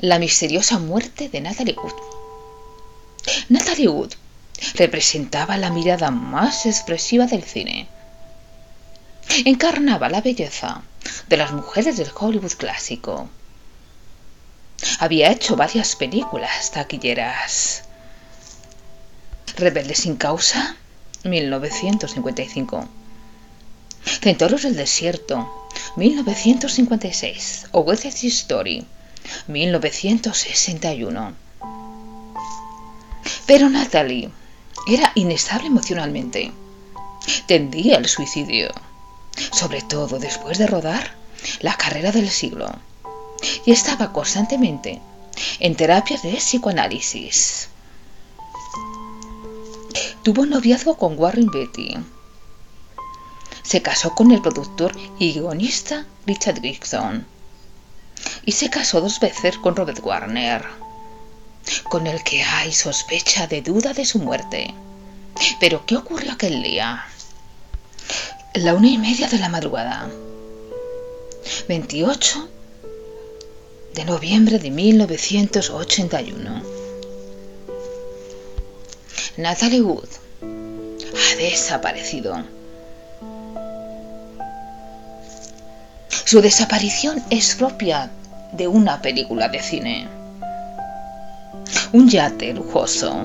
La misteriosa muerte de Natalie Wood. Natalie Wood representaba la mirada más expresiva del cine. Encarnaba la belleza de las mujeres del Hollywood clásico. Había hecho varias películas taquilleras. Rebelde sin causa, 1955. Centauros del desierto, 1956. O West Story, 1961. Pero Natalie era inestable emocionalmente. Tendía al suicidio, sobre todo después de rodar la carrera del siglo, y estaba constantemente en terapia de psicoanálisis. Tuvo noviazgo con Warren Beatty. Se casó con el productor y guionista Richard Gibson. Y se casó dos veces con Robert Warner, con el que hay sospecha de duda de su muerte. Pero, ¿qué ocurrió aquel día? La una y media de la madrugada. 28 de noviembre de 1981. Natalie Wood ha desaparecido. Su desaparición es propia de una película de cine. Un yate lujoso,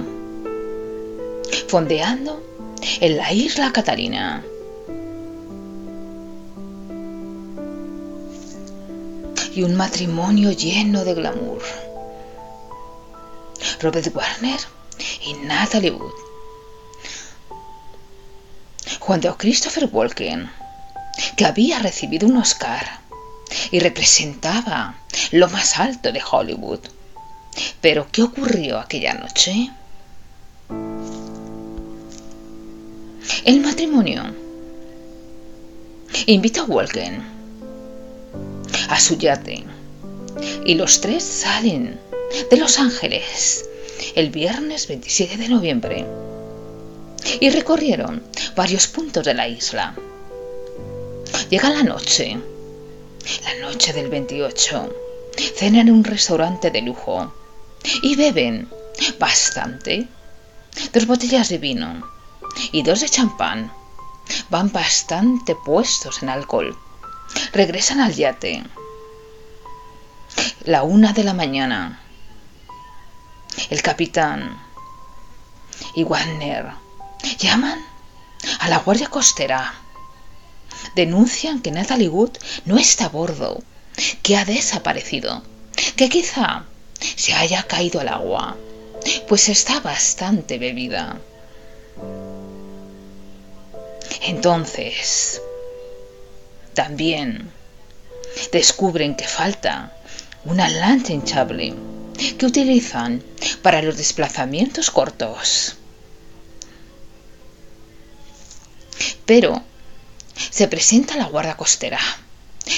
fondeando en la isla Catalina. Y un matrimonio lleno de glamour. Robert Warner y Natalie Wood. Cuando Christopher Walken, que había recibido un Oscar y representaba lo más alto de Hollywood. Pero, ¿qué ocurrió aquella noche? El matrimonio invita a Walken a su yate y los tres salen de Los Ángeles el viernes 27 de noviembre y recorrieron varios puntos de la isla. Llega la noche, la noche del 28, cenan en un restaurante de lujo y beben bastante. Dos botellas de vino y dos de champán. Van bastante puestos en alcohol. Regresan al yate. La una de la mañana. El capitán y Wagner llaman a la guardia costera. Denuncian que Natalie Wood no está a bordo, que ha desaparecido, que quizá se haya caído al agua, pues está bastante bebida. Entonces, también descubren que falta una lancha hinchable que utilizan para los desplazamientos cortos. Pero se presenta la guardia costera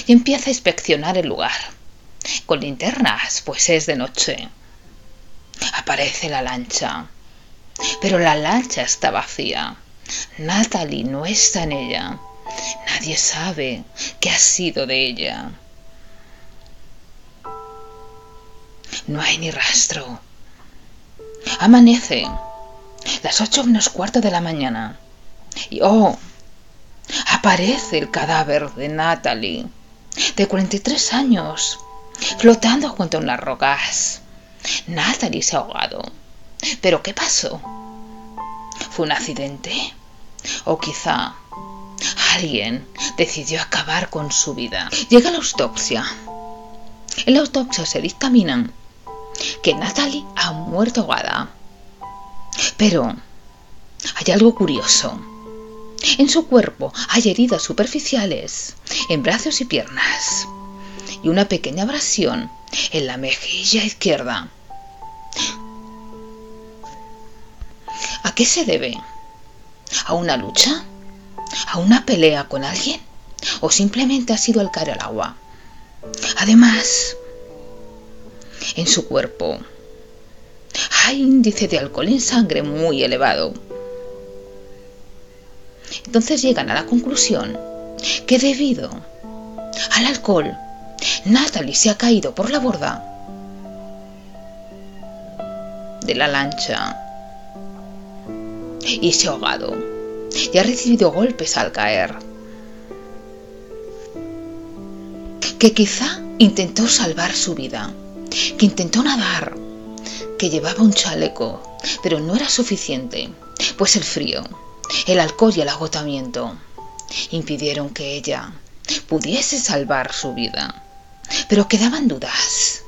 y empieza a inspeccionar el lugar. Con linternas, pues es de noche. Aparece la lancha. Pero la lancha está vacía. Natalie no está en ella. Nadie sabe qué ha sido de ella. No hay ni rastro. Amanece. Las ocho menos cuarto de la mañana. Y oh, aparece el cadáver de Natalie, de 43 años, flotando junto a unas rocas. Natalie se ha ahogado. ¿Pero qué pasó? ¿Fue un accidente? ¿O quizá alguien decidió acabar con su vida? Llega la autopsia. En la autopsia se dictaminan que Natalie ha muerto ahogada. Pero hay algo curioso. En su cuerpo hay heridas superficiales en brazos y piernas y una pequeña abrasión en la mejilla izquierda. ¿A qué se debe? ¿A una lucha? ¿A una pelea con alguien? ¿O simplemente ha sido al caer al agua? Además, en su cuerpo hay índice de alcohol en sangre muy elevado. Entonces llegan a la conclusión que debido al alcohol, Natalie se ha caído por la borda de la lancha y se ha ahogado y ha recibido golpes al caer. Que quizá intentó salvar su vida, que intentó nadar, que llevaba un chaleco, pero no era suficiente, pues el frío, el alcohol y el agotamiento impidieron que ella pudiese salvar su vida. Pero quedaban dudas,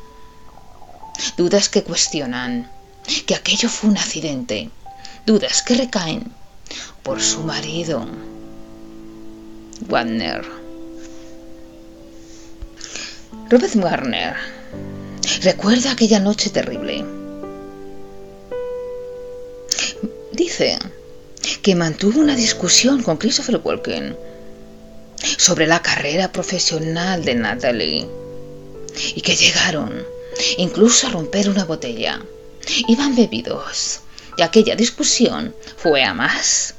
dudas que cuestionan que aquello fue un accidente, dudas que recaen por su marido, Wagner. Robert Warner recuerda aquella noche terrible. Dice que mantuvo una discusión con Christopher Walken sobre la carrera profesional de Natalie y que llegaron incluso a romper una botella. Iban bebidos y aquella discusión fue a más.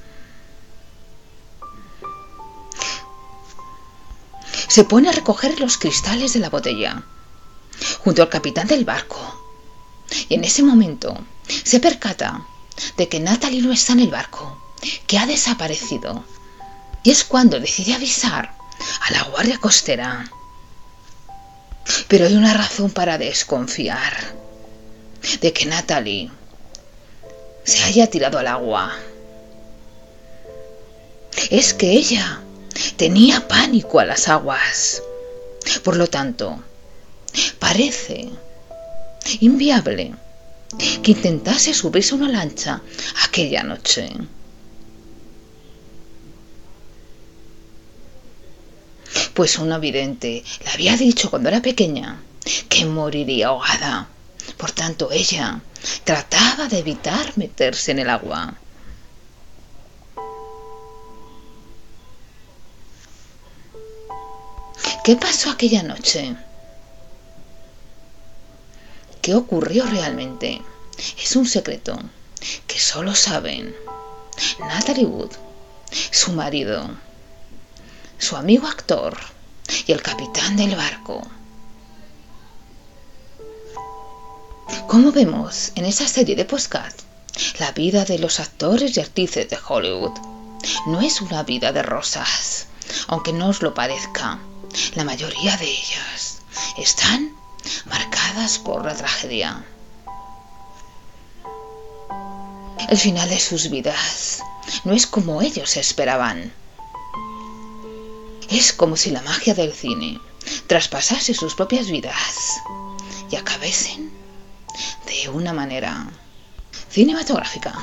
Se pone a recoger los cristales de la botella junto al capitán del barco y en ese momento se percata de que Natalie no está en el barco, que ha desaparecido. Y es cuando decide avisar a la guardia costera. Pero hay una razón para desconfiar de que Natalie se haya tirado al agua. Es que ella tenía pánico a las aguas. Por lo tanto, parece inviable que intentase subirse a una lancha aquella noche. Pues una vidente le había dicho cuando era pequeña que moriría ahogada. Por tanto, ella trataba de evitar meterse en el agua. ¿Qué pasó aquella noche? ¿Qué ocurrió realmente? Es un secreto que solo saben Natalie Wood, su marido, su amigo actor y el capitán del barco. Como vemos en esa serie de podcast, la vida de los actores y artistas de Hollywood no es una vida de rosas, aunque no os lo parezca. La mayoría de ellas están marcadas por la tragedia. El final de sus vidas no es como ellos esperaban. Es como si la magia del cine traspasase sus propias vidas y acabesen de una manera cinematográfica.